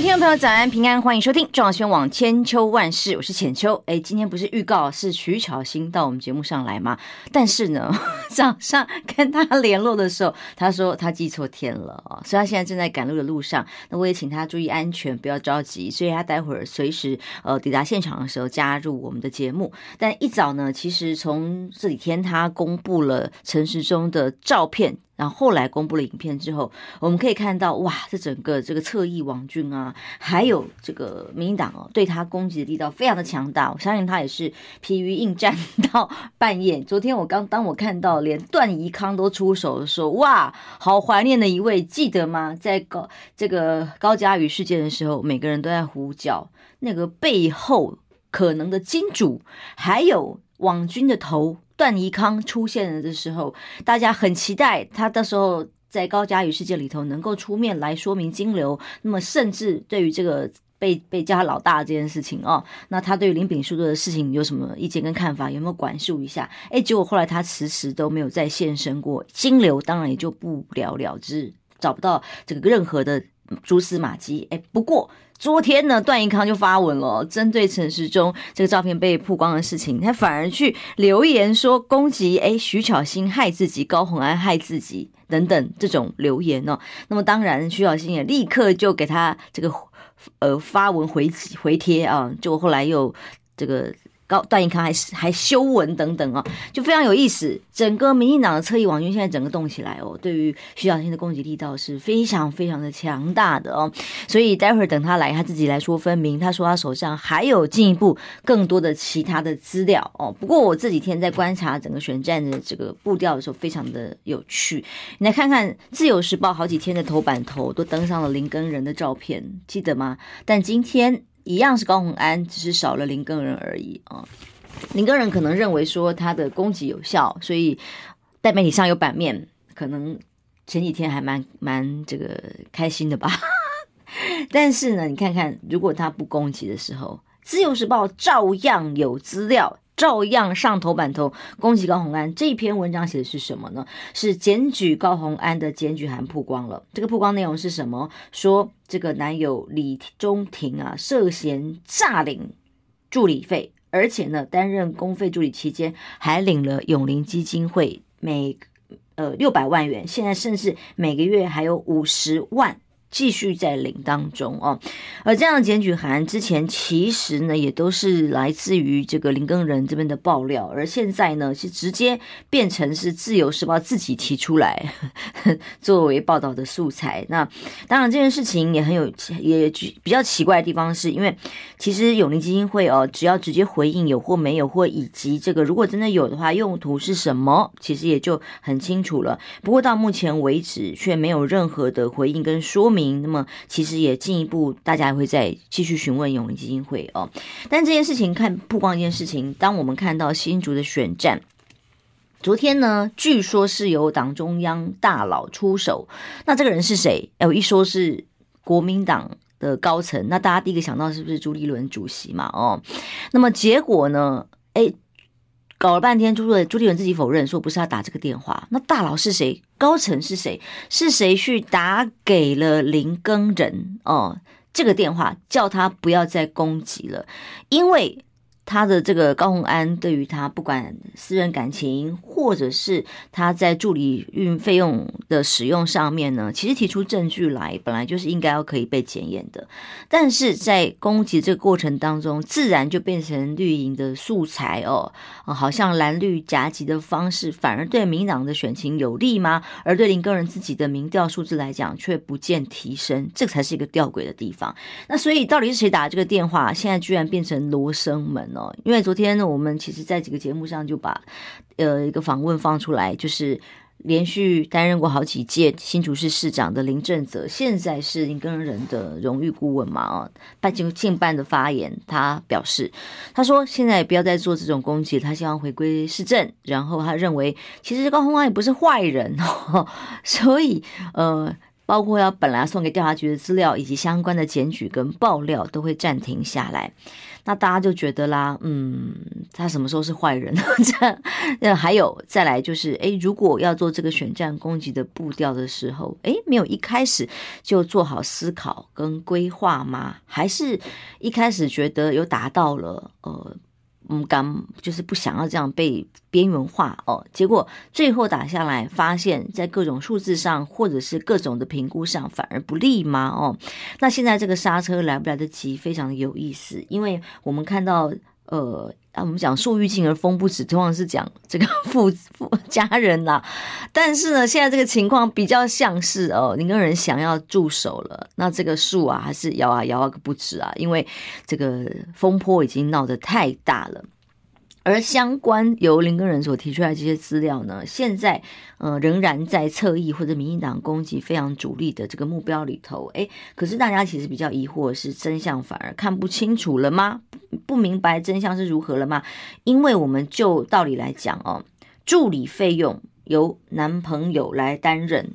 听众朋友，早安平安，欢迎收听中广新闻网千秋万事，我是浅秋。哎，今天不是预告是徐巧芯到我们节目上来吗？但是呢，早上跟他联络的时候，他说他记错天了啊，所以他现在正在赶路的路上。那我也请他注意安全，不要着急。所以他待会儿随时呃抵达现场的时候加入我们的节目。但一早呢，其实从这几天他公布了陈时中的照片。然后后来公布了影片之后，我们可以看到，哇，这整个这个侧翼网军啊，还有这个民进党哦，对他攻击的力道非常的强大。我相信他也是疲于应战到半夜。昨天我刚当我看到连段宜康都出手的时候，哇，好怀念的一位，记得吗？在高这个高嘉瑜事件的时候，每个人都在呼叫那个背后可能的金主，还有网军的头。段宜康出现了的时候，大家很期待他到时候在高佳宇世界里头能够出面来说明金流。那么，甚至对于这个被被叫他老大这件事情哦，那他对于林炳书的事情有什么意见跟看法？有没有管束一下？哎，结果后来他迟迟都没有再现身过，金流当然也就不了了之，找不到这个任何的蛛丝马迹。哎，不过。昨天呢，段宜康就发文了，针对陈时中这个照片被曝光的事情，他反而去留言说攻击，哎，徐巧芯害自己，高虹安害自己等等这种留言哦。那么当然，徐巧芯也立刻就给他这个呃发文回回贴啊，就后来又这个。高段宜康还是还修文等等啊，就非常有意思。整个民进党的侧翼网军现在整个动起来哦，对于徐巧芯的攻击力道是非常非常的强大的哦。所以待会儿等他来，他自己来说分明。他说他手上还有进一步更多的其他的资料哦。不过我这几天在观察整个选战的这个步调的时候，非常的有趣。你来看看《自由时报》好几天的头版头都登上了林耕仁的照片，记得吗？但今天。一样是高宏安，只是少了林更人而已啊。林更人可能认为说他的攻击有效，所以在媒体上有版面，可能前几天还蛮蛮这个开心的吧。但是呢，你看看，如果他不攻击的时候，《自由时报》照样有资料。照样上头版头攻击高虹安，这篇文章写的是什么呢？是检举高虹安的检举函曝光了。这个曝光内容是什么？说这个男友李中庭啊涉嫌诈领助理费，而且呢担任公费助理期间还领了永龄基金会每呃六百万元，现在甚至每个月还有五十万。继续在领当中哦，而这样的检举函之前其实呢也都是来自于这个林耕仁这边的爆料，而现在呢是直接变成是自由时报自己提出来 作为报道的素材。那当然这件事情也很有也比较奇怪的地方，是因为其实永龄基金会哦，只要直接回应有或没有，或以及这个如果真的有的话，用途是什么，其实也就很清楚了。不过到目前为止却没有任何的回应跟说明。那么，其实也进一步，大家会再继续询问永龄基金会哦。但这件事情看曝光一件事情，当我们看到新竹的选战，昨天呢，据说是由党中央大佬出手。那这个人是谁？哎，我一说是国民党的高层，那大家第一个想到是不是朱立伦主席嘛？哦，那么结果呢？哎。搞了半天，朱朱朱立伦自己否认说不是他打这个电话。那大佬是谁？高层是谁？是谁去打给了林耕仁？哦，这个电话叫他不要再攻击了，因为。他的这个高虹安对于他不管私人感情，或者是他在助理运费用的使用上面呢，其实提出证据来，本来就是应该要可以被检验的。但是在攻击这个过程当中，自然就变成绿营的素材哦，好像蓝绿夹击的方式，反而对民党的选情有利吗？而对林个人自己的民调数字来讲，却不见提升，这才是一个吊诡的地方。那所以到底是谁打这个电话？现在居然变成罗生门哦。因为昨天呢，我们其实在几个节目上就把呃一个访问放出来，就是连续担任过好几届新竹市市长的林政则，现在是林耕仁的荣誉顾问嘛，啊，办经近办的发言，他表示，他说现在不要再做这种攻击，他希望回归市政，然后他认为其实高虹安也不是坏人，所以呃。包括要本来送给调查局的资料以及相关的检举跟爆料都会暂停下来。那大家就觉得啦，嗯，他什么时候是坏人？这样，那还有再来就是，哎，如果要做这个选战攻击的步调的时候，哎，没有一开始就做好思考跟规划吗？还是一开始觉得有达到了，呃？嗯，刚就是不想要这样被边缘化哦，结果最后打下来，发现在各种数字上或者是各种的评估上反而不利吗？哦，那现在这个刹车来不来得及，非常的有意思，因为我们看到。呃，啊，我们讲树欲静而风不止，通常是讲这个父父家人呐。但是呢，现在这个情况比较像是哦，你跟人想要住手了，那这个树啊还是摇啊摇啊个不止啊，因为这个风波已经闹得太大了。而相关由林根仁所提出来这些资料呢，现在呃仍然在侧翼或者民进党攻击非常主力的这个目标里头，诶，可是大家其实比较疑惑是真相反而看不清楚了吗？不明白真相是如何了吗？因为我们就道理来讲哦，助理费用由男朋友来担任，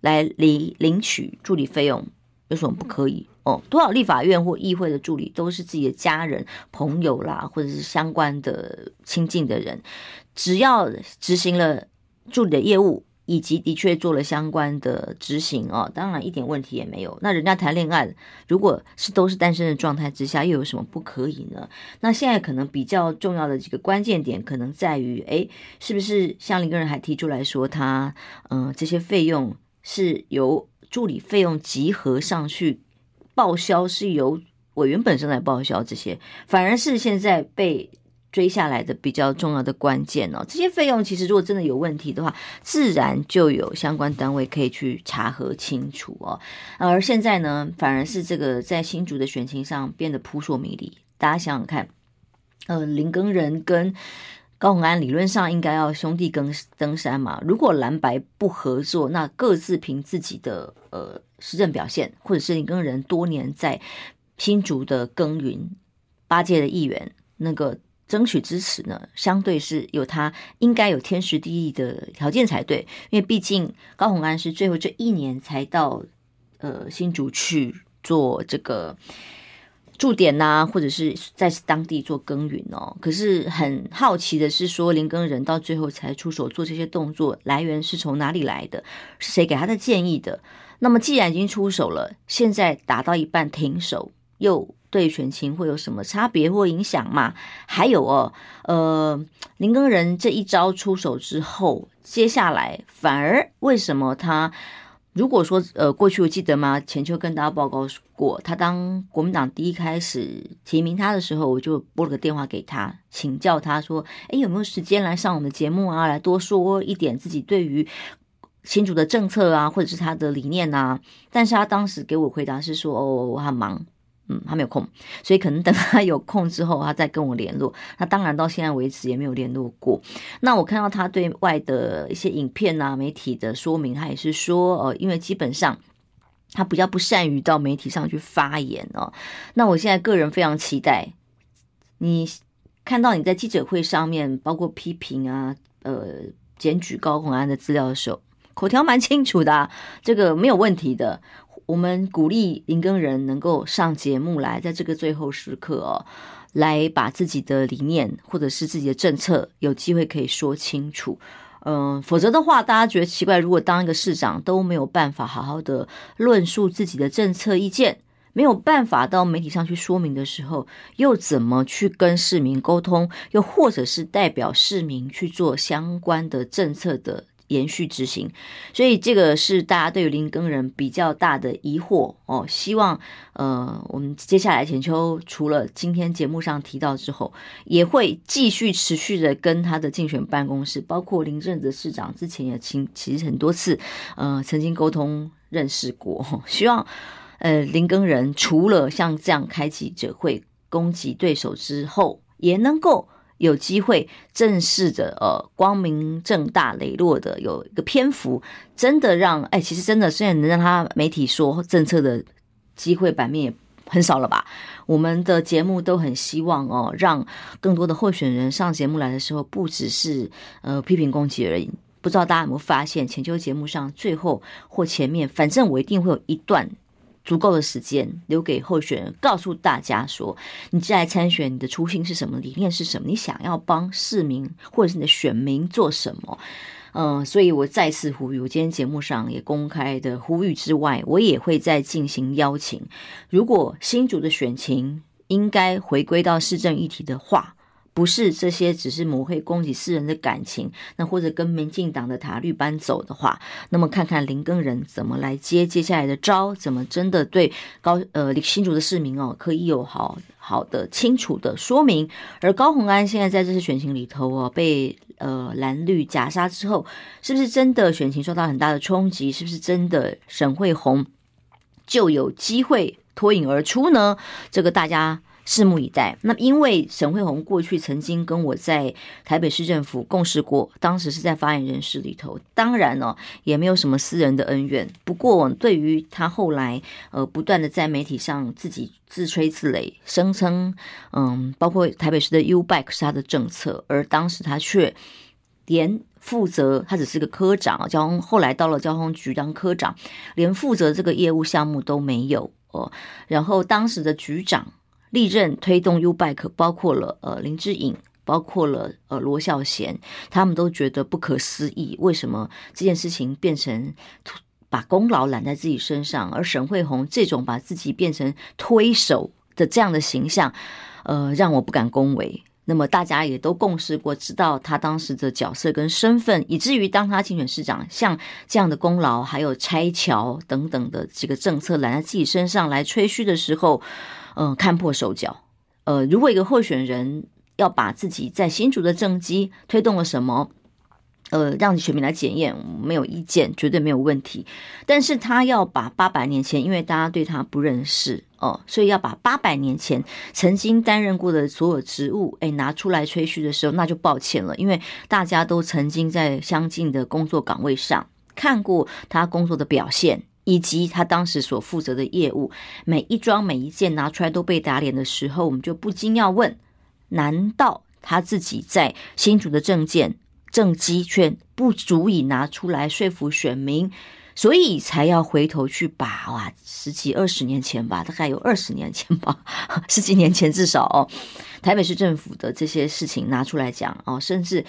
来领领取助理费用有什么不可以？哦，多少立法院或议会的助理都是自己的家人、朋友啦，或者是相关的亲近的人，只要执行了助理的业务，以及的确做了相关的执行哦，当然一点问题也没有。那人家谈恋爱，如果是都是单身的状态之下，又有什么不可以呢？那现在可能比较重要的几个关键点，可能在于，诶，是不是像林个人还提出来说他，嗯、呃，这些费用是由助理费用集合上去。报销是由委员本身来报销，这些反而是现在被追下来的比较重要的关键哦。这些费用其实如果真的有问题的话，自然就有相关单位可以去查核清楚哦。而现在呢，反而是这个在新竹的选情上变得扑朔迷离。大家想想看，呃，林耕仁跟高虹安理论上应该要兄弟跟登山嘛。如果蓝白不合作，那各自凭自己的呃。施政表现，或者是你跟人多年在新竹的耕耘，八届的议员那个争取支持呢，相对是有他应该有天时地利的条件才对，因为毕竟高虹安是最后这一年才到呃新竹去做这个驻点呐、或者是在当地做耕耘哦。可是很好奇的是，说林耕人到最后才出手做这些动作，来源是从哪里来的？是谁给他的建议的？那么既然已经出手了，现在打到一半停手，又对选情会有什么差别或影响吗？还有哦，呃，林耕人这一招出手之后，接下来反而为什么他？如果说呃，过去我记得吗？钱秋跟大家报告过，他当国民党第一开始提名他的时候，我就拨了个电话给他，请教他说，哎，有没有时间来上我们的节目啊？来多说一点自己对于。新竹的政策啊，或者是他的理念啊，但是他当时给我回答是说，哦，我很忙，嗯，他没有空，所以可能等他有空之后，他再跟我联络。那当然到现在为止也没有联络过。那我看到他对外的一些影片啊、媒体的说明，他也是说，呃，因为基本上他比较不善于到媒体上去发言哦。那我现在个人非常期待你看到你在记者会上面，包括批评啊，呃，检举高虹安的资料的时候。口条蛮清楚的啊，这个没有问题的。我们鼓励林耕人能够上节目来，在这个最后时刻哦，来把自己的理念或者是自己的政策有机会可以说清楚。嗯，否则的话，大家觉得奇怪，如果当一个市长都没有办法好好的论述自己的政策意见，没有办法到媒体上去说明的时候，又怎么去跟市民沟通？又或者是代表市民去做相关的政策的？延续执行，所以这个是大家对于林耕仁比较大的疑惑哦。希望呃，我们接下来浅秋除了今天节目上提到之后，也会继续持续的跟他的竞选办公室，包括林政的市长之前也请其实很多次呃曾经沟通认识过。希望呃林耕仁除了像这样开记者会攻击对手之后，也能够。有机会正式的呃光明正大磊落的有一个篇幅，真的让哎，其实真的虽然能让他媒体说政策的机会版面也很少了吧？我们的节目都很希望哦，让更多的候选人上节目来的时候，不只是呃批评攻击而已。不知道大家有没有发现，浅秋节目上最后或前面，反正我一定会有一段足够的时间留给候选人，告诉大家说，你既来参选，你的初心是什么，理念是什么，你想要帮市民或者是你的选民做什么。嗯、所以我再次呼吁，我今天节目上也公开的呼吁之外，我也会再进行邀请。如果新竹的选情应该回归到市政议题的话，不是这些，只是抹黑攻击私人的感情，那或者跟民进党的塔绿班走的话，那么看看林耕仁怎么来接接下来的招，怎么真的对高呃新竹的市民哦，可以有好好的清楚的说明。而高虹安现在在这次选情里头哦，被呃蓝绿夹杀之后，是不是真的选情受到很大的冲击？是不是真的沈慧红就有机会脱颖而出呢？这个大家。拭目以待。那因为沈慧虹过去曾经跟我在台北市政府共事过，当时是在发言人室里头，当然呢、哦、也没有什么私人的恩怨。不过对于他后来呃不断的在媒体上自己自吹自擂，声称嗯，包括台北市的 U Bike 是他的政策，而当时他却连负责，他只是个科长，交通后来到了交通局当科长，连负责这个业务项目都没有哦。然后当时的局长。历任推动 U Bike，包括了呃林志颖，包括了呃罗孝贤，他们都觉得不可思议，为什么这件事情变成把功劳揽在自己身上？而沈慧虹这种把自己变成推手的这样的形象，呃，让我不敢恭维。那么大家也都共识过，知道他当时的角色跟身份，以至于当他竞选市长，像这样的功劳，还有拆桥等等的几个政策揽在自己身上来吹嘘的时候。嗯、呃，看破手脚。呃，如果一个候选人要把自己在新竹的政绩推动了什么，呃，让选民来检验，没有意见，绝对没有问题。但是他要把八百年前，因为大家对他不认识哦、所以要把八百年前曾经担任过的所有职务，哎，拿出来吹嘘的时候，那就抱歉了，因为大家都曾经在相近的工作岗位上看过他工作的表现。以及他当时所负责的业务，每一桩每一件拿出来都被打脸的时候，我们就不禁要问：难道他自己在新竹的政见政绩却不足以拿出来说服选民，所以才要回头去把哇十几二十年前吧，大概有二十年前吧，十几年前至少哦，台北市政府的这些事情拿出来讲哦，甚至。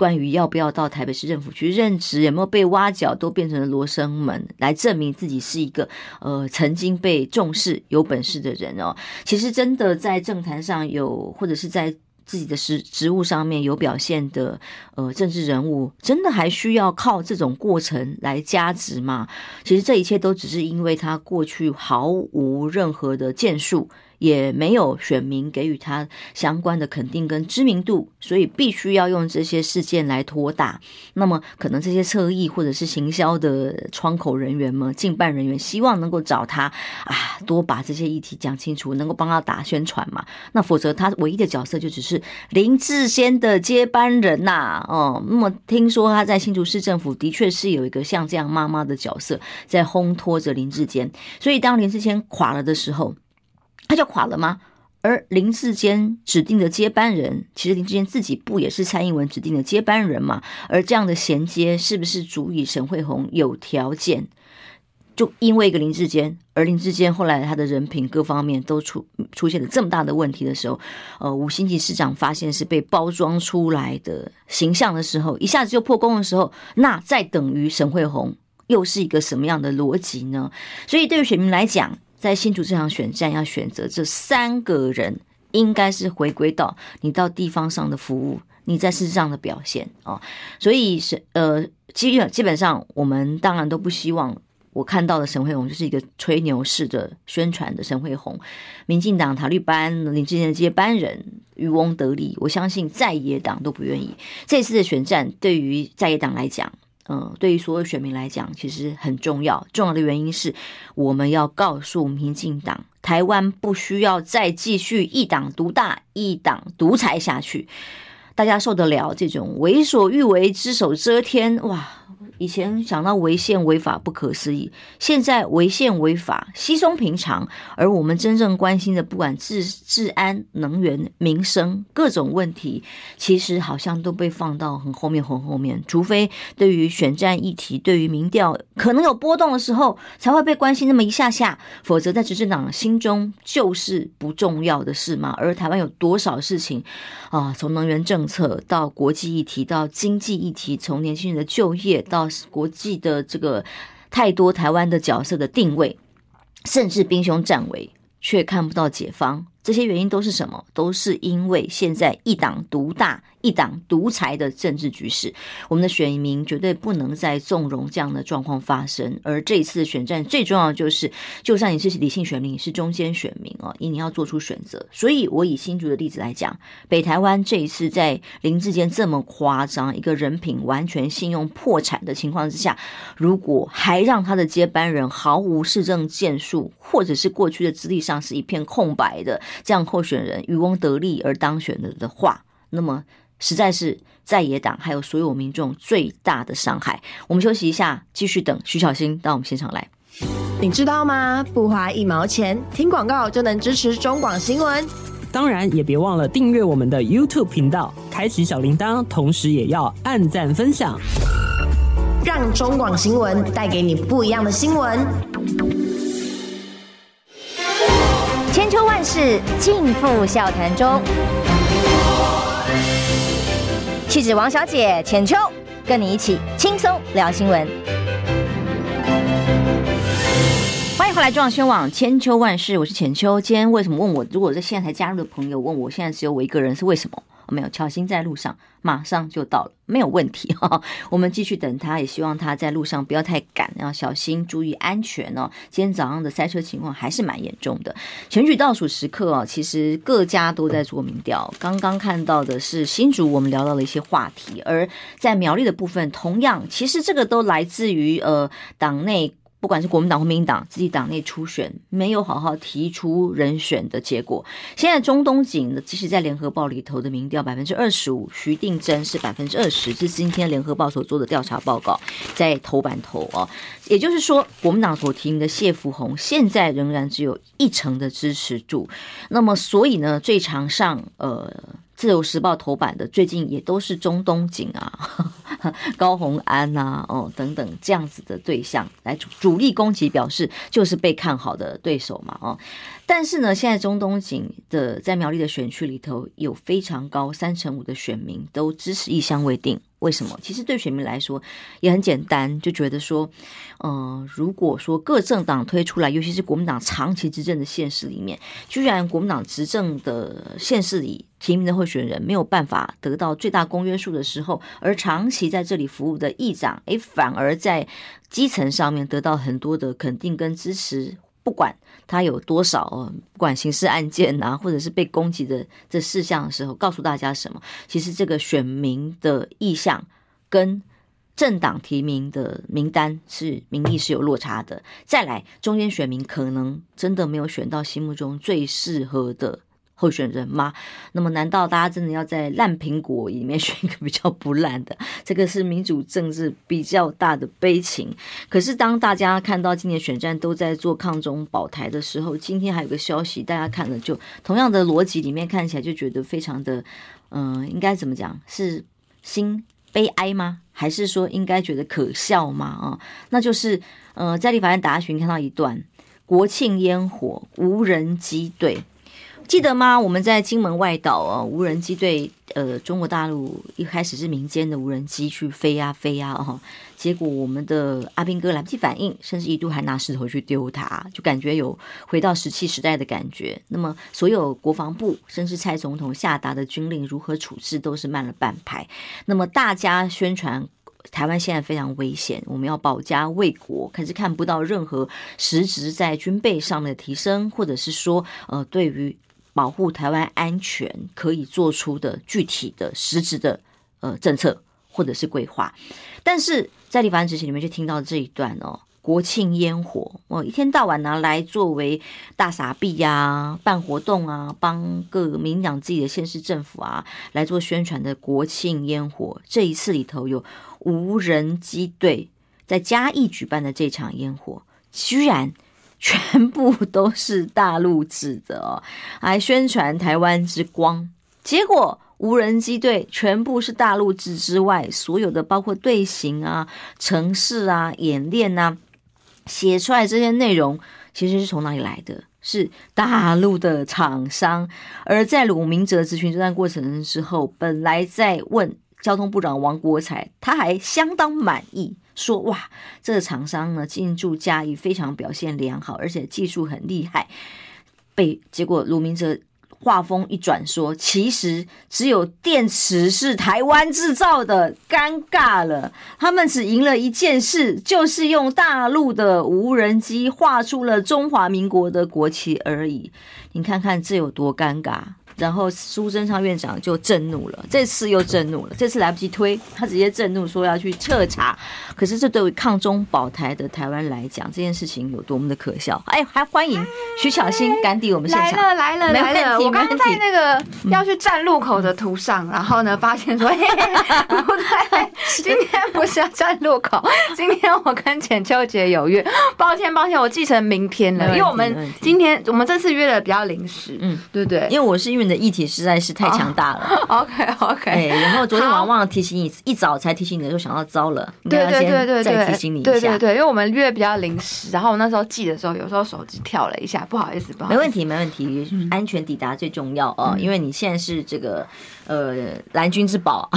关于要不要到台北市政府去任职，有没有被挖角，都变成了罗生门，来证明自己是一个呃曾经被重视、有本事的人哦。其实真的在政坛上有，或者是在自己的职职务上面有表现的呃政治人物，真的还需要靠这种过程来加值吗？其实这一切都只是因为他过去毫无任何的建树。也没有选民给予他相关的肯定跟知名度，所以必须要用这些事件来拖大。那么，可能这些侧翼或者是行销的窗口人员们、竞办人员，希望能够找他啊，多把这些议题讲清楚，能够帮他打宣传嘛。那否则，他唯一的角色就只是林志坚的接班人呐、啊。哦，那么听说他在新竹市政府的确是有一个像这样妈妈的角色在烘托着林志坚，所以当林志坚垮了的时候。他就垮了吗？而林志坚指定的接班人，其实林志坚自己不也是蔡英文指定的接班人嘛？而这样的衔接，是不是足以沈慧虹有条件？就因为一个林志坚，而林志坚后来他的人品各方面都出出现了这么大的问题的时候，呃，五星级市长发现是被包装出来的形象的时候，一下子就破功的时候，那再等于沈慧虹又是一个什么样的逻辑呢？所以对于选民来讲，在新竹这场选战，要选择这三个人，应该是回归到你到地方上的服务，你在事实上的表现哦。所以是呃，基基本上，我们当然都不希望我看到的沈慧虹就是一个吹牛式的宣传的沈慧虹，民进党塔利班林智坚的接班人渔翁得利，我相信在野党都不愿意。这次的选战对于在野党来讲。嗯，对于所有选民来讲，其实很重要。重要的原因是，我们要告诉民进党，台湾不需要再继续一党独大、一党独裁下去。大家受得了这种为所欲为、只手遮天？哇！以前想到违宪违法不可思议，现在违宪违法稀松平常，而我们真正关心的，不管治治安、能源、民生各种问题，其实好像都被放到很后面、很后面。除非对于选战议题、对于民调可能有波动的时候，才会被关心那么一下下，否则在执政党心中就是不重要的事嘛。而台湾有多少事情啊？从能源政扯到国际议题，到经济议题，从年轻人的就业到国际的这个太多台湾的角色的定位，甚至兵凶战危，却看不到解方。这些原因都是什么？都是因为现在一党独大。一党独裁的政治局势，我们的选民绝对不能再纵容这样的状况发生。而这一次选战最重要的就是，就算你是理性选民，是中间选民哦，你要做出选择。所以，我以新竹的例子来讲，北台湾这一次在林志坚这么夸张，一个人品完全信用破产的情况之下，如果还让他的接班人毫无市政建树，或者是过去的资历上是一片空白的，这样候选人渔翁得利而当选了的话，那么。实在是在野党还有所有民众最大的伤害。我们休息一下，继续等徐小新到我们现场来。你知道吗？不花一毛钱，听广告就能支持中广新闻。当然，也别忘了订阅我们的 YouTube 频道，开启小铃铛，同时也要按赞分享，让中广新闻带给你不一样的新闻。千秋万世尽付笑谈中。气质王小姐浅秋，跟你一起轻松聊新闻。欢迎回来，中广新闻网千秋万世，我是浅秋。今天为什么问我？如果在现在才加入的朋友问我，现在只有我一个人，是为什么？没有，乔欣在路上，马上就到了，没有问题哈。我们继续等他，也希望他在路上不要太赶，要小心，注意安全哦。今天早上的塞车情况还是蛮严重的。选举倒数时刻哦，其实各家都在做民调。刚刚看到的是新竹，我们聊到了一些话题，而在苗栗的部分，同样，其实这个都来自于呃党内。不管是国民党或民进党，自己党内初选没有好好提出人选的结果。现在中东锦呢，即使在联合报里头的民调百分之二十五，徐定真是百分之二十，这是今天联合报所做的调查报告，在头版头哦。也就是说，国民党所提名的谢富弘现在仍然只有一成的支持度。那么，所以呢，最常上呃。自由时报头版的最近也都是中东锦啊、高红安呐、哦等等这样子的对象来主主力攻击，表示就是被看好的对手嘛哦。但是呢，现在中东锦的在苗栗的选区里头有非常高三成五的选民都支持意向未定。为什么？其实对选民来说也很简单，就觉得说，嗯、如果说各政党推出来，尤其是国民党长期执政的县市里面，居然国民党执政的县市里提名的候选人没有办法得到最大公约数的时候，而长期在这里服务的议长，诶，反而在基层上面得到很多的肯定跟支持。不管他有多少，不管刑事案件啊，或者是被攻击的这事项的时候，告诉大家什么？其实这个选民的意向跟政党提名的名单是民意是有落差的。再来，中间选民可能真的没有选到心目中最适合的。候选人吗？那么难道大家真的要在烂苹果里面选一个比较不烂的？这个是民主政治比较大的悲情。可是当大家看到今年选战都在做抗中保台的时候，今天还有个消息，大家看了就同样的逻辑里面看起来就觉得非常的，嗯、呃，应该怎么讲？是心悲哀吗？还是说应该觉得可笑吗？啊，那就是，呃，在立法院答询看到一段国庆烟火无人机队。记得吗？我们在金门外岛啊，无人机对呃中国大陆一开始是民间的无人机去飞呀飞呀哦，结果我们的阿兵哥来不及反应，甚至一度还拿石头去丢它，就感觉有回到石器时代的感觉。那么所有国防部甚至蔡总统下达的军令如何处置都是慢了半拍。那么大家宣传台湾现在非常危险，我们要保家卫国，可是看不到任何实质在军备上的提升，或者是说呃对于。保护台湾安全可以做出的具体的实质的呃政策或者是规划，但是在立法院质询里面就听到这一段哦，国庆烟火，哦，一天到晚拿来作为大傻逼呀、办活动啊，帮各民党自己的县市政府啊来做宣传的国庆烟火。这一次里头有无人机队在嘉义举办的这场烟火，居然全部都是大陆制的哦，来宣传台湾之光。结果。无人机队全部是大陆制之外，所有的包括队形啊、城市啊、演练啊，写出来这些内容，其实是从哪里来的？是大陆的厂商。而在鲁明哲咨询这段过程之后，本来在问交通部长王国材，他还相当满意，说：“哇，这个厂商呢进驻嘉义非常表现良好，而且技术很厉害。”被结果卢明哲。话锋一转，说：“其实只有电池是台湾制造的，尴尬了。他们只赢了一件事，就是用大陆的无人机画出了中华民国的国旗而已。你看看这有多尴尬。”然后苏贞昌院长就震怒了，这次又震怒了，这次来不及推，他直接震怒说要去彻查。可是这对于抗中保台的台湾来讲，这件事情有多么的可笑？哎，还欢迎徐巧芯赶抵我们现场，来了来了来了！我刚刚在那个要去站路口的图上，然后呢发现说，嘿嘿 不对，今天不是要站路口，今天我跟浅秋姐有约，抱歉抱歉，我记成明天了，因为我们今天我们这次约的比较临时，嗯，对不对，因为我是因为。的议题实在是太强大了。Oh, OK OK，哎，然后昨天晚上忘了提醒你，一早才提醒你的时候想到糟了，对对对对，再提醒你一下，对对对，因为我们约比较临时，然后我那时候记的时候，有时候手机跳了一下，不好意思，不好意思，没问题没问题，安全抵达最重要哦，因为你现在是这个。呃，蓝军之宝，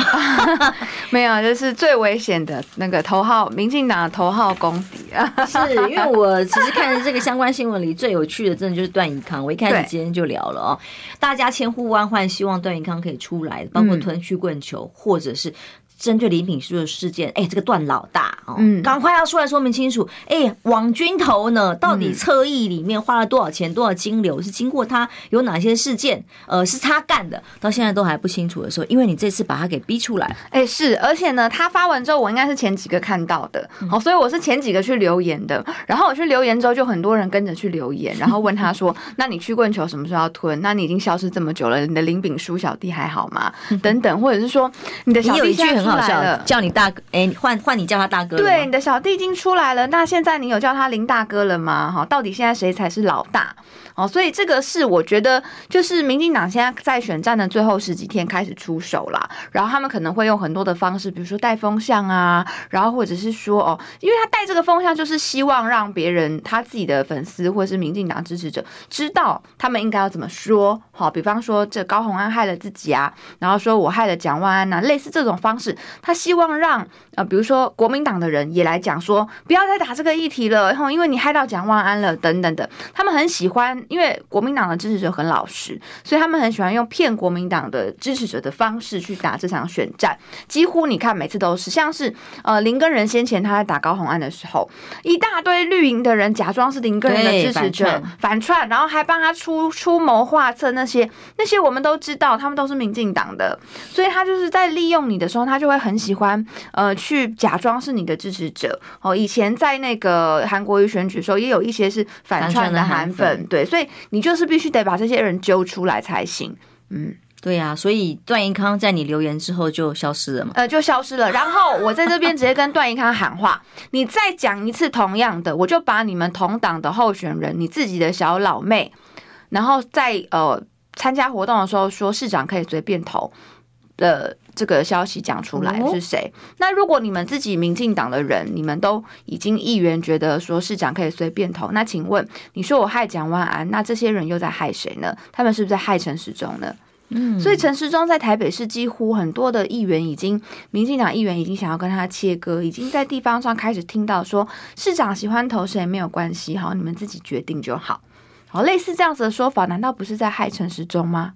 没有，就是最危险的那个头号，民进党的头号公敌啊！是因为我其实看这个相关新闻里最有趣的，真的就是段宜康。我一开始今天就聊了哦，大家千呼万唤，希望段永康可以出来，包括吞曲棍球，或者是。针对林炳书的事件，哎，这个段老大哦，嗯，赶快要出来说明清楚。哎，网军头呢，到底侧翼里面花了多少钱，多少金流，是经过他有哪些事件，呃，是他干的，到现在都还不清楚的时候，因为你这次把他给逼出来，哎，是，而且呢，他发完之后，我应该是前几个看到的，好，所以我是前几个去留言的。然后我去留言之后，就很多人跟着去留言，然后问他说：“那你曲棍球什么时候要吞？那你已经消失这么久了，你的林炳书小弟还好吗？等等，或者是说你的小弟现在。”好笑，叫你大哥，哎，换换你叫他大哥。对，你的小弟已经出来了，那现在你有叫他林大哥了吗？哈，到底现在谁才是老大？哦，所以这个是我觉得，就是民进党现在在选战的最后十几天开始出手啦，然后他们可能会用很多的方式，比如说带风向啊，然后或者是说哦，因为他带这个风向，就是希望让别人他自己的粉丝或者是民进党支持者知道他们应该要怎么说。好，比方说这高虹安害了自己啊，然后说我害了蒋万安啊，类似这种方式，他希望让呃，比如说国民党的人也来讲说，不要再打这个议题了，然后因为你害到蒋万安了等等的，他们很喜欢。因为国民党的支持者很老实，所以他们很喜欢用骗国民党的支持者的方式去打这场选战。几乎你看，每次都是像是呃林根人先前他在打高虹安的时候，一大堆绿营的人假装是林根人的支持者反，反串，然后还帮他出出谋划策。那些那些我们都知道，他们都是民进党的，所以他就是在利用你的时候，他就会很喜欢呃去假装是你的支持者。哦，以前在那个韩国瑜选举的时候，也有一些是反串的韩粉，对。所以你就是必须得把这些人揪出来才行。嗯，对呀、啊，所以段宜康在你留言之后就消失了嘛？呃，就消失了。然后我在这边直接跟段宜康喊话：你再讲一次同样的，我就把你们同党的候选人，你自己的小老妹，然后在呃参加活动的时候说市长可以随便投的。这个消息讲出来是谁？那如果你们自己民进党的人，你们都已经议员觉得说市长可以随便投，那请问你说我害蒋万安，那这些人又在害谁呢？他们是不是在害陈时中呢？嗯，所以陈时中在台北市几乎很多的议员已经，民进党议员已经想要跟他切割，已经在地方上开始听到说市长喜欢投谁没有关系，好，你们自己决定就好。好，类似这样子的说法，难道不是在害陈时中吗？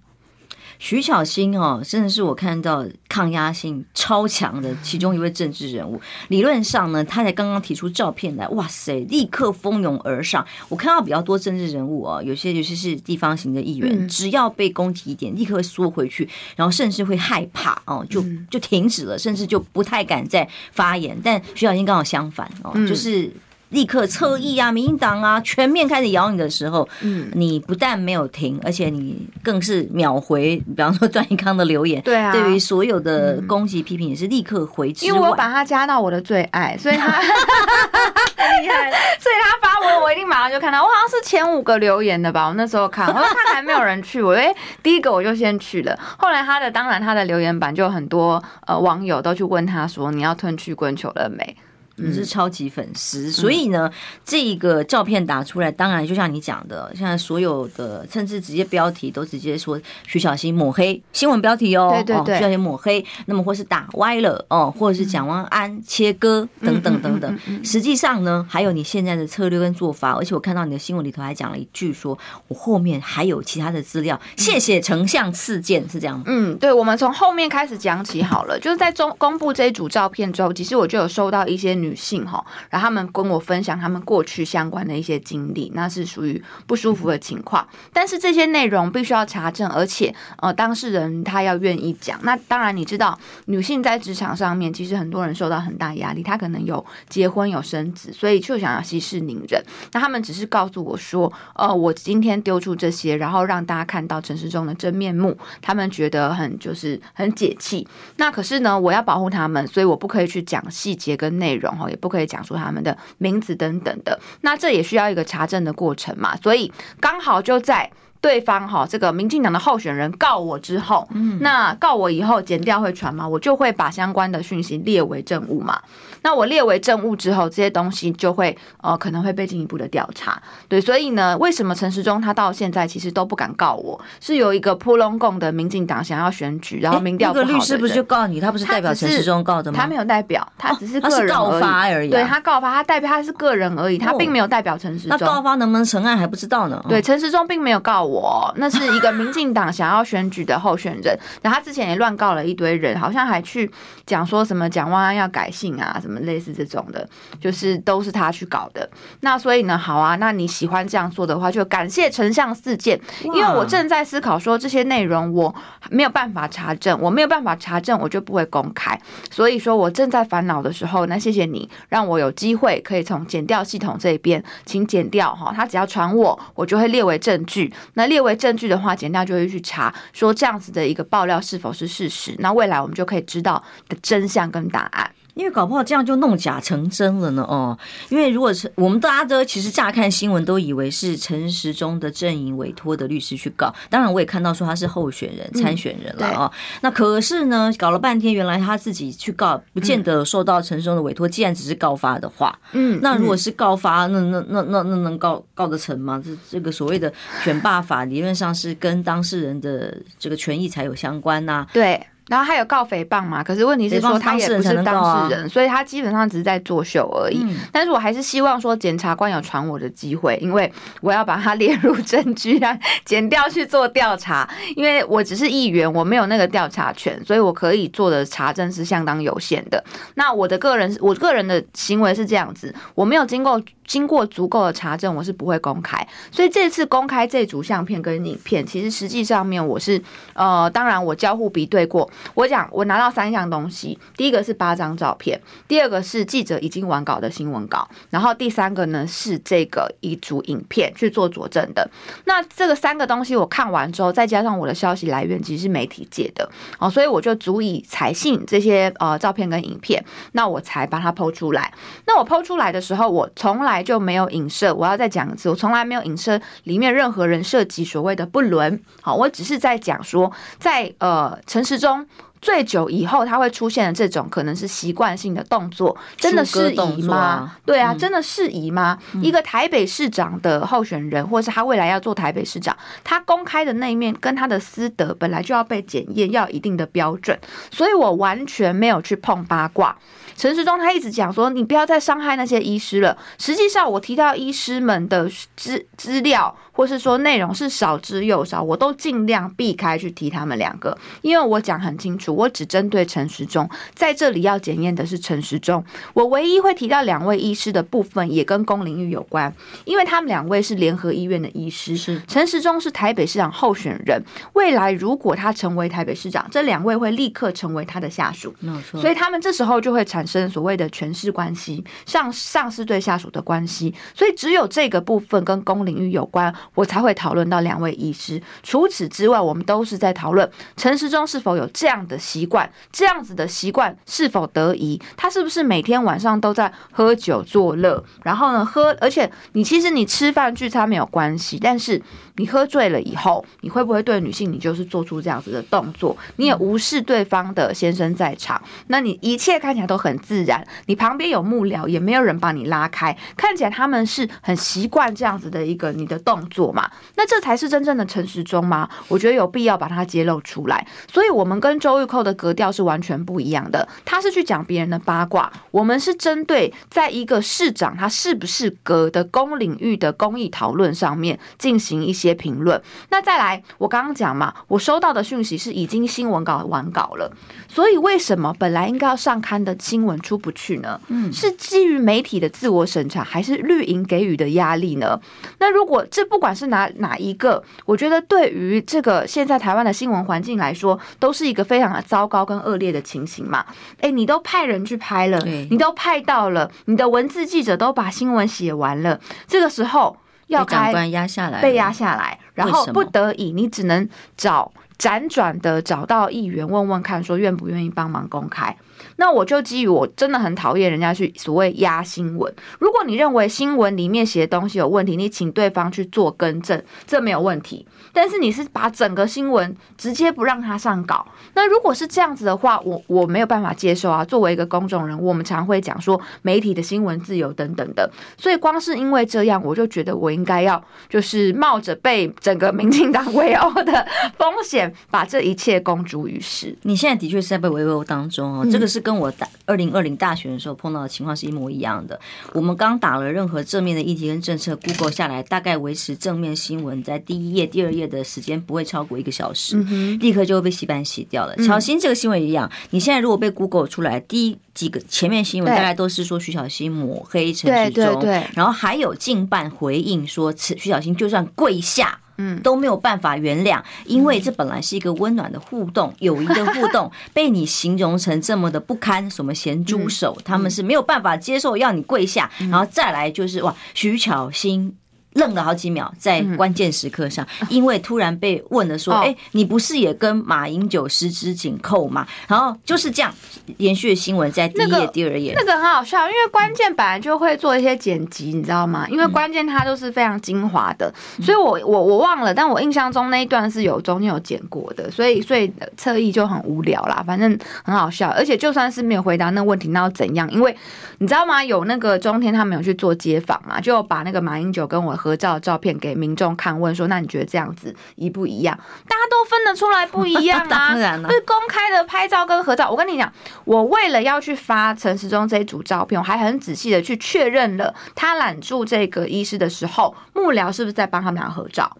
徐巧芯哦，真的是我看到抗压性超强的其中一位政治人物。理论上呢，他才刚刚提出照片来，哇塞，立刻蜂拥而上。我看到比较多政治人物哦，有些尤其是地方型的议员，只要被攻击一点，立刻会缩回去，然后甚至会害怕哦，就就停止了，甚至就不太敢再发言。但徐小芯刚好相反哦，就是。立刻侧翼啊、民进党啊全面开始咬你的时候，嗯，你不但没有停，而且你更是秒回，比方说段宜康的留言，对啊，对于所有的攻击批评也是立刻回之。因为我把他加到我的最爱，所以他厉害，所以他发文我一定马上就看到，我好像是前五个留言的吧，我那时候看，我说看还没有人去，我哎第一个我就先去了，后来他的当然他的留言板就很多呃网友都去问他说，你要吞去棍球了没？你是超级粉丝，所以呢，这个照片打出来，当然就像你讲的，现在所有的甚至直接标题都直接说徐小新抹黑新闻标题哦，对对对，徐小新抹黑，那么或是打歪了哦，或者是蒋万安切割等等等等。实际上呢，还有你现在的策略跟做法，而且我看到你的新闻里头还讲了一句，说我后面还有其他的资料，谢谢丞相赐剑，是这样吗？嗯，对，我们从后面开始讲起好了，就是在中公布这一组照片之后，其实我就有收到一些女。女性哈，然后他们跟我分享他们过去相关的一些经历，那是属于不舒服的情况。但是这些内容必须要查证，而且呃，当事人他要愿意讲。那当然，你知道女性在职场上面，其实很多人受到很大压力，她可能有结婚有生子，所以就想要息事宁人。那他们只是告诉我说，呃，我今天丢出这些，然后让大家看到城市中的真面目，他们觉得很就是很解气。那可是呢，我要保护他们，所以我不可以去讲细节跟内容。也不可以讲出他们的名字等等的，那这也需要一个查证的过程嘛，所以刚好就在对方哈这个民进党的候选人告我之后，嗯，那告我以后剪掉会传吗，我就会把相关的讯息列为证物嘛。那我列为证物之后，这些东西就会呃可能会被进一步的调查。对，所以呢，为什么陈时中他到现在其实都不敢告我？是有一个扑龙共的民进党想要选举，然后民调不好的、欸、那个律师不是就告你？他不是代表陈时中告的吗？他没有代表，他只是个人而已、哦、告发而已、啊。对他告发，他代表他是个人而已，他并没有代表陈时中。那告发能不能成案还不知道呢？对，陈时中并没有告我，那是一个民进党想要选举的候选人，然后他之前也乱告了一堆人，好像还去讲说什么蒋万安要改姓啊，什么类似这种。的，就是都是他去搞的。那所以呢，好啊，那你喜欢这样做的话，就感谢丞相事件。因为我正在思考说，这些内容我没有办法查证，我没有办法查证，我就不会公开。所以说我正在烦恼的时候，那谢谢你让我有机会可以从减掉系统这边，请减掉哈，他只要传我，我就会列为证据。那列为证据的话，减掉就会去查，说这样子的一个爆料是否是事实。那未来我们就可以知道的真相跟答案。因为搞不好这样就弄假成真了呢哦，因为如果是我们大家都其实乍看新闻都以为是陈时中的阵营委托的律师去告，当然我也看到说他是候选人参选人了哦。那可是呢，搞了半天，原来他自己去告，不见得受到陈时中的委托。既然只是告发的话，嗯，那如果是告发，那那那那那能告告得成吗？这这个所谓的选罢法理论上是跟当事人的这个权益才有相关呐。对。然后还有告诽谤嘛？可是问题是说他也不是当事人，所以他基本上只是在作秀而已。但是我还是希望说检察官有传我的机会，因为我要把它列入证据，让检调去做调查。因为我只是议员，我没有那个调查权，所以我可以做的查证是相当有限的。那我的个人，我个人的行为是这样子，我没有经过经过足够的查证，我是不会公开。所以这次公开这组相片跟影片，其实实际上面我是呃，当然我交互比对过。我讲，我拿到三样东西，第一个是八张照片，第二个是记者已经完稿的新闻稿，然后第三个呢是这个一组影片去做佐证的。那这个三个东西我看完之后，再加上我的消息来源其实是媒体界的哦，所以我就足以采信这些呃照片跟影片，那我才把它剖出来。那我剖出来的时候，我从来就没有影射，我要再讲一次，我从来没有影射里面任何人涉及所谓的不伦。好，我只是在讲说，在呃陈时中。最久以后，他会出现的这种可能是习惯性的动作，真的适宜吗？对啊，真的适宜吗？一个台北市长的候选人，或是他未来要做台北市长，他公开的那一面跟他的私德本来就要被检验，要有一定的标准，所以我完全没有去碰八卦。陈时中他一直讲说，你不要再伤害那些医师了。实际上，我提到医师们的资资料。或是说内容是少之又少，我都尽量避开去提他们两个，因为我讲很清楚，我只针对陈时中，在这里要检验的是陈时中。我唯一会提到两位医师的部分，也跟龚玲玉有关，因为他们两位是联合医院的医师，是。陈时中是台北市长候选人，未来如果他成为台北市长，这两位会立刻成为他的下属，没有错，所以他们这时候就会产生所谓的权势关系，上上司对下属的关系，所以只有这个部分跟龚玲玉有关，我才会讨论到两位医师。除此之外，我们都是在讨论陈时中是否有这样的习惯，这样子的习惯是否得宜，他是不是每天晚上都在喝酒作乐，然后呢喝，而且你其实你吃饭聚餐没有关系，但是你喝醉了以后，你会不会对女性你就是做出这样子的动作？你也无视对方的先生在场，那你一切看起来都很自然，你旁边有幕僚，也没有人把你拉开，看起来他们是很习惯这样子的一个你的动作嘛？那这才是真正的陈时中吗？我觉得有必要把它揭露出来。所以，我们跟周玉蔻的格调是完全不一样的。他是去讲别人的八卦，我们是针对在一个市长他是不是格的公领域的公益讨论上面进行一些评论。那再来，我刚刚讲嘛，我收到的讯息是已经新闻稿完稿了，所以为什么本来应该要上刊的新闻出不去呢？嗯，是基于媒体的自我审查，还是绿营给予的压力呢？那如果这不管是哪哪一个，我觉得对于这个现在台湾的新闻环境来说，都是一个非常的糟糕跟恶劣的情形嘛。哎，你都派人去拍了，你都派到了，你的文字记者都把新闻写完了，这个时候要开长官压下来，被压下来，然后不得已，你只能找辗转的找到议员问问看，说愿不愿意帮忙公开。那我就基于我真的很讨厌人家去所谓压新闻。如果你认为新闻里面写的东西有问题，你请对方去做更正，这没有问题。但是你是把整个新闻直接不让他上稿，那如果是这样子的话，我我没有办法接受啊。作为一个公众人物，我们常会讲说媒体的新闻自由等等的，所以光是因为这样，我就觉得我应该要就是冒着被整个民进党 围殴的风险，把这一切公诸于世。你现在的确是在被围殴当中哦，这个是。跟我大二零二零大选的时候碰到的情况是一模一样的。我们刚打了任何正面的议题跟政策，Google 下来大概维持正面新闻在第一页、第二页的时间不会超过一个小时，立刻就会被洗版洗掉了。巧芯这个新闻一样，你现在如果被 Google 出来，第一几个前面新闻大概都是说徐小新抹黑陈时中，然后还有近半回应说，徐小新就算跪下。嗯，都没有办法原谅，因为这本来是一个温暖的互动、友谊的互动，被你形容成这么的不堪，什么咸猪手，他们是没有办法接受，要你跪下，然后再来就是哇，徐巧芯。愣了好几秒，在关键时刻上，因为突然被问了说：“哎，你不是也跟马英九十指紧扣吗？”然后就是这样延续的新闻在第一页、第二页，那个很好笑，因为关键本来就会做一些剪辑，你知道吗？因为关键它都是非常精华的，所以我我我忘了，但我印象中那一段是有中间有剪过的，所以所以侧翼就很无聊啦，反正很好笑，而且就算是没有回答那个问题，那又怎样？因为你知道吗？有那个中天他们有去做街访嘛，就把那个马英九跟我。合照的照片给民众看，问说：“那你觉得这样子一不一样？”大家都分得出来不一样啊！当然了，是公开的拍照跟合照。我跟你讲，我为了要去发陈时中这一组照片，我还很仔细的去确认了他揽住这个医师的时候，幕僚是不是在帮他们俩合照。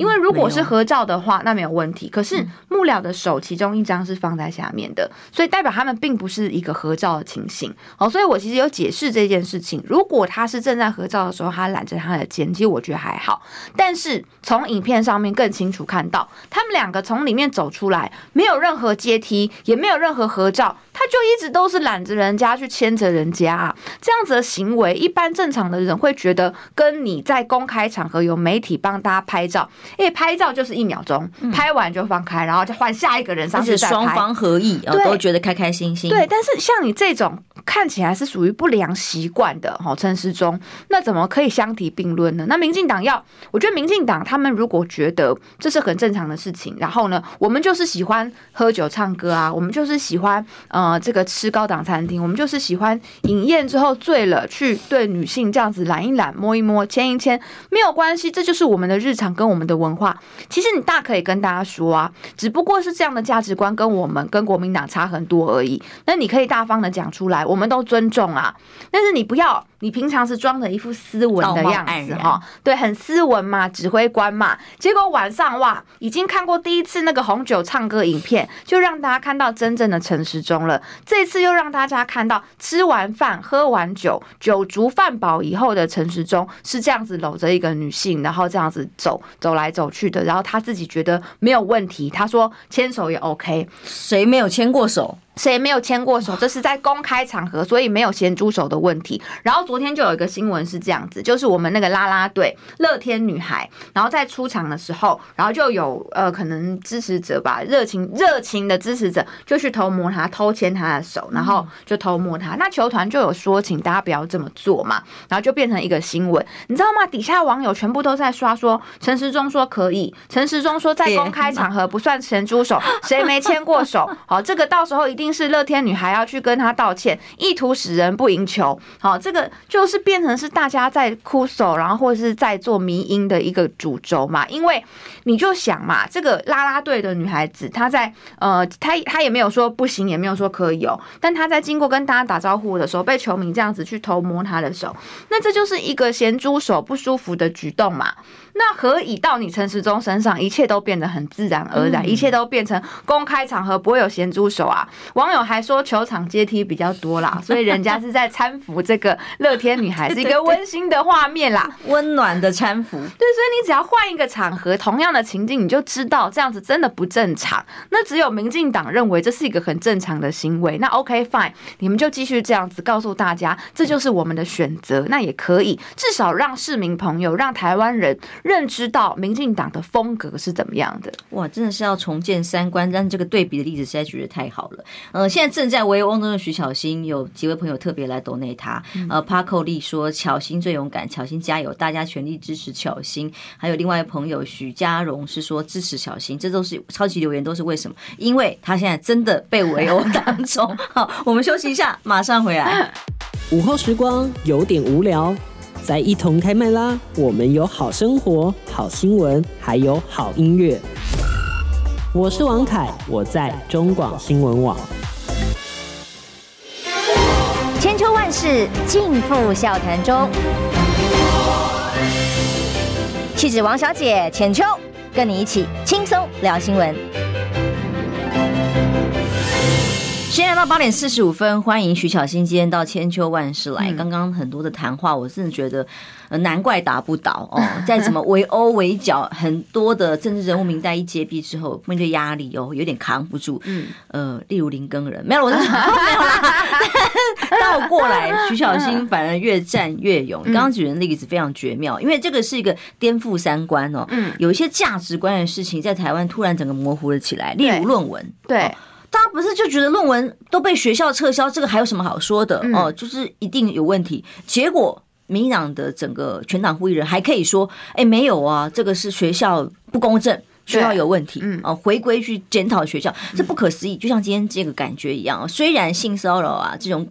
因为如果是合照的话，那没有问题。可是幕僚的手其中一张是放在下面的，所以代表他们并不是一个合照的情形。好，所以我其实有解释这件事情。如果他是正在合照的时候，他揽着他的肩，其实我觉得还好。但是从影片上面更清楚看到，他们两个从里面走出来，没有任何阶梯，也没有任何合照，他就一直都是揽着人家去牵着人家啊。这样子的行为，一般正常的人会觉得，跟你在公开场合有媒体帮大家拍照。因为拍照就是一秒钟，拍完就放开，然后就换下一个人上去再拍，双方合意，对，都觉得开开心心。对，但是像你这种看起来是属于不良习惯的哈，陈时中，那怎么可以相提并论呢？那民进党要，我觉得民进党他们如果觉得这是很正常的事情，然后呢，我们就是喜欢喝酒唱歌啊，我们就是喜欢呃这个吃高档餐厅，我们就是喜欢饮宴之后醉了去对女性这样子揽一揽、摸一摸、牵一牵，没有关系，这就是我们的日常跟我们的。文化其实你大可以跟大家说啊，只不过是这样的价值观跟我们跟国民党差很多而已。那你可以大方的讲出来，我们们都尊重啊。但是你不要，你平常是装着一副斯文的样子哈，对，很斯文嘛，指挥官嘛。结果晚上哇，已经看过第一次那个红酒唱歌影片，就让大家看到真正的陈时中了。这次又让大家看到吃完饭、喝完酒、酒足饭饱以后的陈时中是这样子搂着一个女性，然后这样子走走来走去的，然后他自己觉得没有问题，他说牵手也 OK，谁没有牵过手？谁没有牵过手？这是在公开场合，所以没有咸猪手的问题。然后昨天就有一个新闻是这样子，就是我们那个啦啦队乐天女孩，然后在出场的时候，然后就有呃可能支持者吧，热情热情的支持者就去偷摸她，偷牵她的手，然后就偷摸她。那球团就有说，请大家不要这么做嘛，然后就变成一个新闻，你知道吗？底下网友全部都在刷说，陈时中说可以，陈时中说在公开场合不算咸猪手，谁没牵过手？好，这个到时候一定。是乐天女孩要去跟他道歉，意图使人不赢球。好，这个就是变成是大家在哭手，然后或者是在做迷因的一个主轴嘛。因为你就想嘛，这个啦啦队的女孩子，她在呃，她她也没有说不行，也没有说可以哦。但她在经过跟大家打招呼的时候，被球迷这样子去偷摸她的手，那这就是一个咸猪手不舒服的举动嘛。那何以到你陈时中身上，一切都变得很自然而然，一切都变成公开场合不会有咸猪手啊？网友还说球场阶梯比较多啦，所以人家是在搀扶这个乐天女孩，是一个温馨的画面啦，温暖的搀扶。对，所以你只要换一个场合，同样的情境，你就知道这样子真的不正常。那只有民进党认为这是一个很正常的行为。那 OK fine，你们就继续这样子告诉大家，这就是我们的选择。那也可以至少让市民朋友，让台湾人。认知到民进党的风格是怎么样的？哇，真的是要重建三观，但这个对比的例子实在觉得太好了。呃，现在正在围殴中的徐巧芯，有几位朋友特别来抖内他。呃，Paco 丽说巧芯最勇敢，巧芯加油，大家全力支持巧芯。还有另外一位朋友许家荣是说支持巧芯，这都是超级留言，都是为什么？因为他现在真的被围殴当中。好，我们休息一下，马上回来。午后时光有点无聊。再一同开麦啦！我们有好生活、好新闻，还有好音乐。我是王凯，我在中广新闻网。千秋万世尽付笑谈中。气质王小姐浅秋，跟你一起轻松聊新闻。现在到八点四十五分，欢迎徐巧芯今天到千秋万世来。刚刚很多的谈话，我真的觉得，难怪打不倒哦。在怎么围殴围剿，很多的政治人物名单一揭秘之后，面对压力哦，有点扛不住。嗯，呃，例如林耕人，没有，我是 没有啦。倒过来，徐巧芯反而越战越勇。刚刚举的例子非常绝妙，因为这个是一个颠覆三观哦。嗯，有一些价值观的事情在台湾突然整个模糊了起来，例如论文。对。大家不是就觉得论文都被学校撤销，这个还有什么好说的哦？就是一定有问题。结果民进党的整个全党会议人还可以说：“哎，没有啊，这个是学校不公正，学校有问题。”嗯，哦，回归去检讨学校，这不可思议。就像今天这个感觉一样，虽然性骚扰啊这种。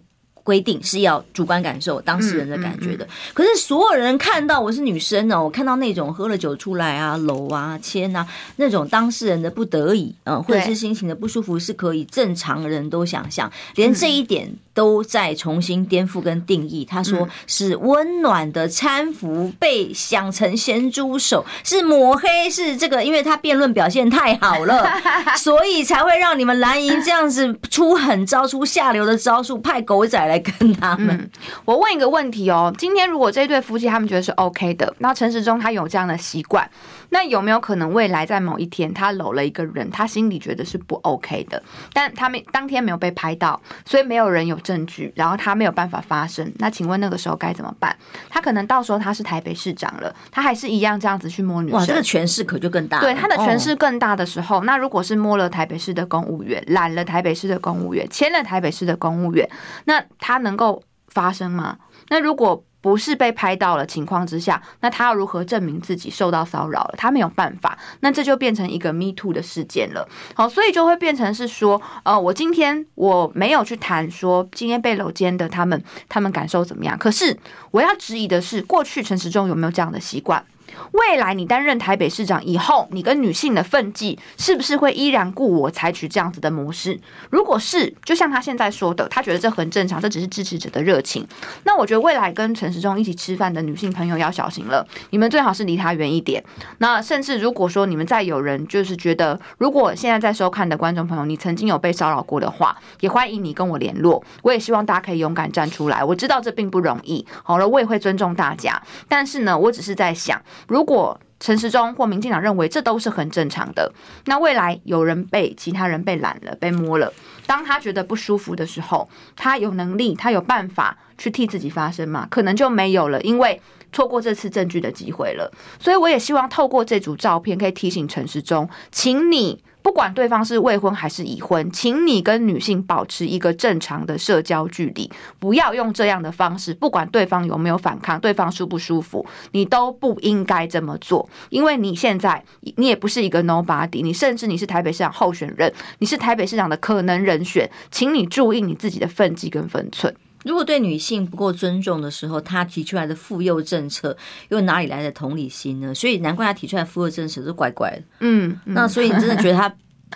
规定是要主观感受当事人的感觉的，可是所有人看到我是女生哦，我看到那种喝了酒出来啊、搂啊、牵啊那种当事人的不得已，嗯，或者是心情的不舒服，是可以正常人都想象，连这一点都在重新颠覆跟定义。他说是温暖的搀扶，被想成咸猪手，是抹黑，是这个，因为他辩论表现太好了，所以才会让你们蓝营这样子出狠招、出下流的招数，派狗仔来跟他们，嗯，我问一个问题哦，今天如果这对夫妻他们觉得是 OK 的，那陈时中他有这样的习惯，那有没有可能未来在某一天他搂了一个人，他心里觉得是不 OK 的，但他没当天没有被拍到，所以没有人有证据，然后他没有办法发声，那请问那个时候该怎么办？他可能到时候他是台北市长了，他还是一样这样子去摸女生，哇，这个权势可就更大。对，他的权势更大的时候，那如果是摸了台北市的公务员，揽了台北市的公务员，签了台北市的公务员，那。他能够发声吗？那如果不是被拍到了情况之下，那他要如何证明自己受到骚扰了？他没有办法，那这就变成一个 Me Too 的事件了。好，所以就会变成是说，呃，我今天我没有去谈说今天被搂肩的他们，他们感受怎么样？可是我要质疑的是，过去陈时中有没有这样的习惯？未来你担任台北市长以后，你跟女性的分际是不是会依然故我采取这样子的模式？如果是，就像他现在说的，他觉得这很正常，这只是支持者的热情。那我觉得未来跟陈时中一起吃饭的女性朋友要小心了，你们最好是离他远一点。那甚至如果说你们再有人就是觉得，如果现在在收看的观众朋友，你曾经有被骚扰过的话，也欢迎你跟我联络。我也希望大家可以勇敢站出来。我知道这并不容易，好了，我也会尊重大家。但是呢，我只是在想，如果陈时中或民进党认为这都是很正常的，那未来有人被其他人被揽了、被摸了，当他觉得不舒服的时候，他有能力、他有办法去替自己发声吗？可能就没有了，因为错过这次证据的机会了。所以我也希望透过这组照片，可以提醒陈时中，请你。不管对方是未婚还是已婚，请你跟女性保持一个正常的社交距离，不要用这样的方式。不管对方有没有反抗，对方舒不舒服，你都不应该这么做。因为你现在你也不是一个 nobody，你甚至你是台北市长候选人，你是台北市长的可能人选，请你注意你自己的分际跟分寸。如果对女性不够尊重的时候，他提出来的妇幼政策又哪里来的同理心呢？所以难怪他提出来妇幼政策都怪怪的。嗯，那所以你真的觉得他？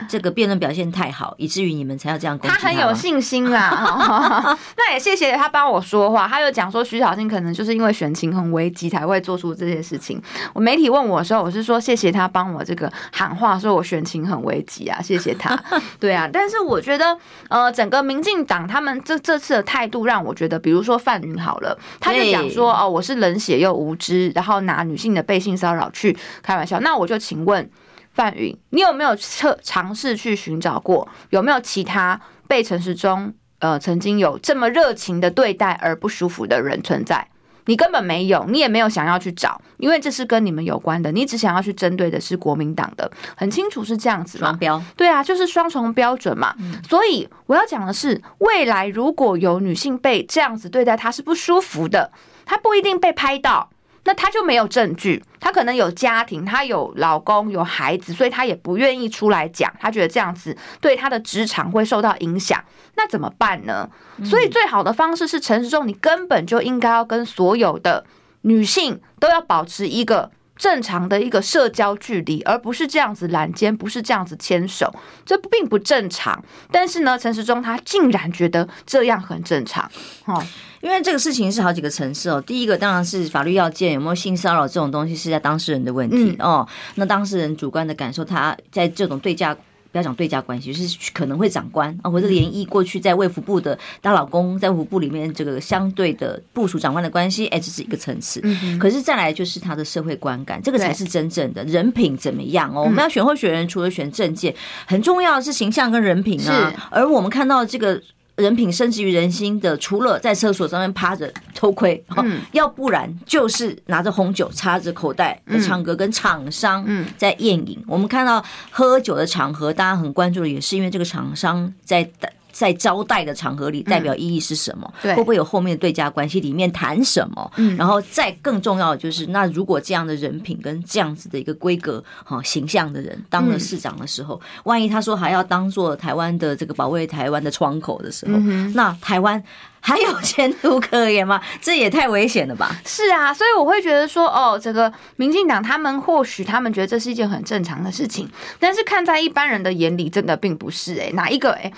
这个辩论表现太好，以至于你们才要这样攻击他。他很有信心啦，那也谢谢他帮我说话。他又讲说徐小青可能就是因为选情很危急才会做出这些事情。我媒体问我的时候，我是说谢谢他帮我这个喊话，说我选情很危急啊，谢谢他。对啊，但是我觉得呃，整个民进党他们这这次的态度让我觉得，比如说范云好了，他就讲说哦，我是冷血又无知，然后拿女性的被性骚扰去开玩笑。那我就请问。范云，你有没有测尝试去寻找过，有没有其他被陈时中呃曾经有这么热情的对待而不舒服的人存在？你根本没有，你也没有想要去找，因为这是跟你们有关的，你只想要去针对的是国民党的，很清楚是这样子嘛。双标，对啊，就是双重标准嘛。嗯、所以我要讲的是，未来如果有女性被这样子对待，她是不舒服的，她不一定被拍到。那他就没有证据，他可能有家庭，他有老公有孩子，所以他也不愿意出来讲，他觉得这样子对他的职场会受到影响，那怎么办呢？所以最好的方式是陈时中，你根本就应该要跟所有的女性都要保持一个。正常的一个社交距离，而不是这样子揽肩，不是这样子牵手，这并不正常。但是呢，陈时中他竟然觉得这样很正常，哦，因为这个事情是好几个层次哦。第一个当然是法律要件，有没有性骚扰这种东西是在当事人的问题哦。那当事人主观的感受，他在这种对价。不要讲对家关系，就是可能会长官啊，或者联谊过去在卫福部的大老公，在卫福部里面这个相对的部署长官的关系，哎，这是一个层次。可是再来就是他的社会观感，这个才是真正的人品怎么样哦。我们要选候选人，除了选政见，很重要的是形象跟人品啊。而我们看到这个。人品深植于人心的，除了在厕所上面趴着偷窥，嗯，要不然就是拿着红酒插着口袋在唱歌，跟厂商在宴饮。我们看到喝酒的场合，大家很关注的也是因为这个厂商在。在招待的场合里，代表意义是什么？嗯、会不会有后面的对价关系？里面谈什么？嗯、然后再更重要的就是，那如果这样的人品跟这样子的一个规格、哈形象的人当了市长的时候，嗯、万一他说还要当做台湾的这个保卫台湾的窗口的时候，嗯、那台湾。还有前途可言吗？这也太危险了吧！是啊，所以我会觉得说，哦，这个民进党他们或许他们觉得这是一件很正常的事情，但是看在一般人的眼里，真的并不是。诶，哪一个？诶，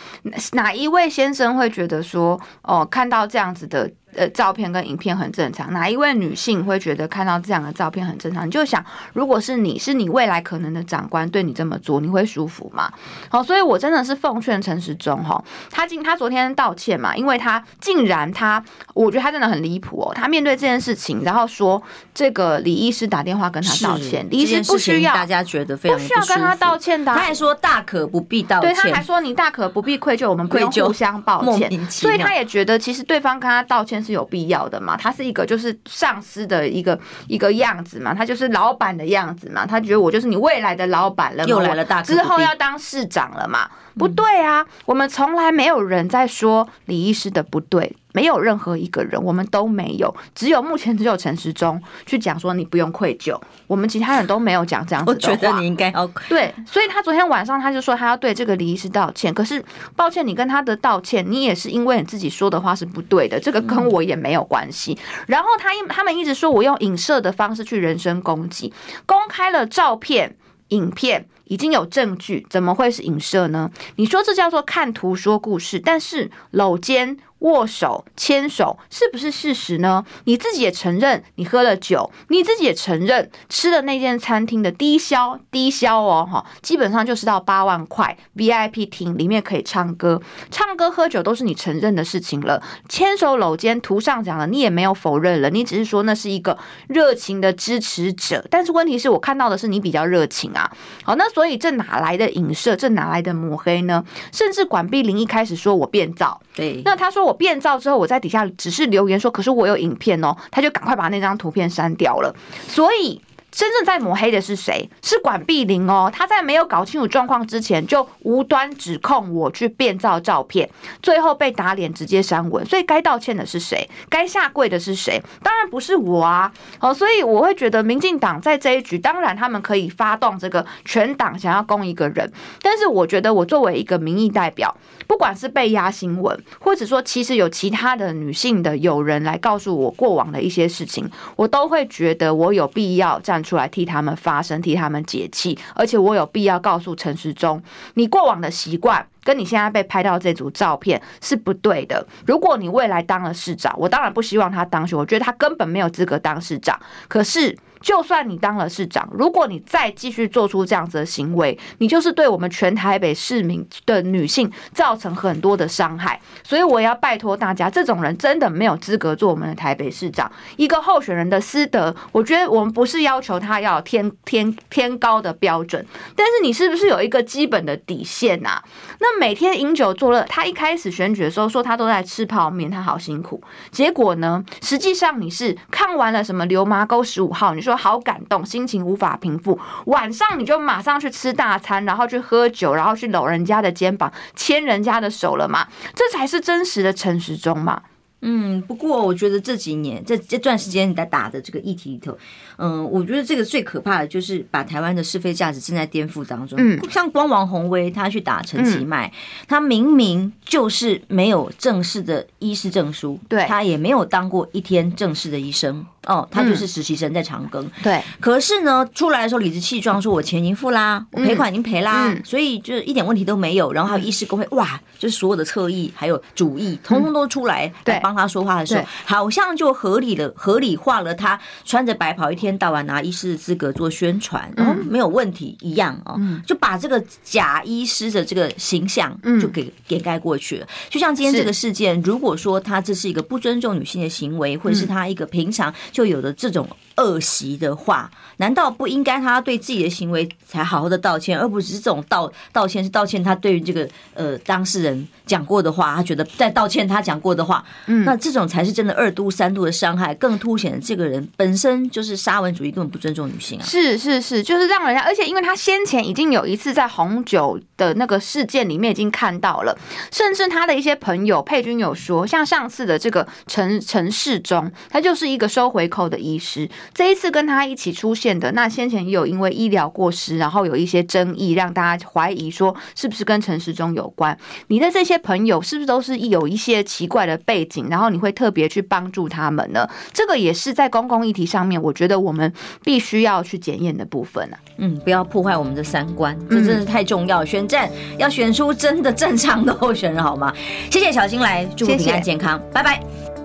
哪一位先生会觉得说，哦，看到这样子的？呃，照片跟影片很正常。哪一位女性会觉得看到这样的照片很正常？你就想，如果是你是你未来可能的长官对你这么做，你会舒服吗？好，所以我真的是奉劝陈时中哈，他今他昨天道歉嘛，因为他竟然他，我觉得他真的很离谱哦。他面对这件事情，然后说这个李医师打电话跟他道歉，李医师不需要大家觉得非常不，不需要跟他道歉的，啊，他还说大可不必道歉，对，他还说你大可不必愧疚，我们不用互相抱歉，所以他也觉得其实对方跟他道歉。是有必要的嘛？他是一个就是上司的一个一个样子嘛，他就是老板的样子嘛，他觉得我就是你未来的老板了，又来了大之后要当市长了嘛？不对啊，我们从来没有人在说李医师的不对。没有任何一个人，我们都没有，只有目前只有陈时中去讲说你不用愧疚，我们其他人都没有讲这样子的话。我觉得你应该要对，所以他昨天晚上他就说他要对这个李医师道歉。可是抱歉，你跟他的道歉，你也是因为你自己说的话是不对的，这个跟我也没有关系。然后他一他们一直说我用影射的方式去人身攻击，公开了照片、影片。已经有证据，怎么会是影射呢？你说这叫做看图说故事，但是搂肩。握手、牵手是不是事实呢？你自己也承认你喝了酒，你自己也承认吃了那间餐厅的低消，低消哦，哈，基本上就是到八万块 VIP 厅里面可以唱歌，唱歌喝酒都是你承认的事情了。牵手搂肩，图上讲了，你也没有否认了，你只是说那是一个热情的支持者。但是问题是我看到的是你比较热情啊，好，那所以这哪来的影射？这哪来的抹黑呢？甚至管碧玲一开始说我变造，对，那他说。我变造之后，我在底下只是留言说，可是我有影片哦，他就赶快把那张图片删掉了，所以。真正在抹黑的是谁？是管碧玲哦。他在没有搞清楚状况之前，就无端指控我去变造照片，最后被打脸，直接删文。所以该道歉的是谁？该下跪的是谁？当然不是我啊！哦，所以我会觉得，民进党在这一局，当然他们可以发动这个全党想要攻一个人，但是我觉得，我作为一个民意代表，不管是被压新闻，或者说其实有其他的女性的友人来告诉我过往的一些事情，我都会觉得我有必要站出来替他们发声，替他们解气，而且我有必要告诉陈时中，你过往的习惯跟你现在被拍到这组照片是不对的。如果你未来当了市长，我当然不希望他当选，我觉得他根本没有资格当市长。可是。就算你当了市长，如果你再继续做出这样子的行为，你就是对我们全台北市民的女性造成很多的伤害。所以我要拜托大家，这种人真的没有资格做我们的台北市长。一个候选人的私德，我觉得我们不是要求他要天天天高的标准，但是你是不是有一个基本的底线呐？那每天饮酒作乐，他一开始选举的时候说他都在吃泡面，他好辛苦。结果呢，实际上你是看完了什么流麻沟十五号，你说。好感动，心情无法平复。晚上你就马上去吃大餐，然后去喝酒，然后去搂人家的肩膀，牵人家的手了嘛？这才是真实的陈时中嘛。嗯，不过我觉得这几年这这段时间你在打的这个议题里头，嗯，我觉得这个最可怕的就是把台湾的是非价值正在颠覆当中。嗯，像光王宏威他去打陈其迈，他明明就是没有正式的医师证书，对，他也没有当过一天正式的医生。哦，他就是实习生在长庚，嗯，对。可是呢，出来的时候理直气壮说：“我钱已经付啦，我赔款已经赔啦，嗯，所以就是一点问题都没有。”然后还有医师公会，哇，就是所有的侧翼还有主义，通通都出来来帮他说话的时候，好像就合理的，合理化了他穿着白袍一天到晚拿医师的资格做宣传，然后没有问题一样哦，就把这个假医师的这个形象就给掩盖过去了。就像今天这个事件，如果说他这是一个不尊重女性的行为，或者是他一个平常。就有了这种恶习的话，难道不应该他对自己的行为才好好的道歉，而不是这种道道歉是道歉他对于这个呃当事人讲过的话，他觉得在道歉他讲过的话，嗯，那这种才是真的二度三度的伤害，更凸显了这个人本身就是沙文主义，根本不尊重女性啊！是是是，就是让人家，而且因为他先前已经有一次在红酒的那个事件里面已经看到了，甚至他的一些朋友佩君有说，像上次的这个陈陈世忠，他就是一个收回扣的医师，这一次跟他一起出现的，那先前也有因为医疗过失，然后有一些争议，让大家怀疑说是不是跟陈时中有关？你的这些朋友是不是都是有一些奇怪的背景？然后你会特别去帮助他们呢？这个也是在公共议题上面，我觉得我们必须要去检验的部分啊。嗯，不要破坏我们的三观，这真的是太重要。选战要选出真的正常的候选人，好吗？谢谢小金来，祝福平安健康，谢谢拜拜。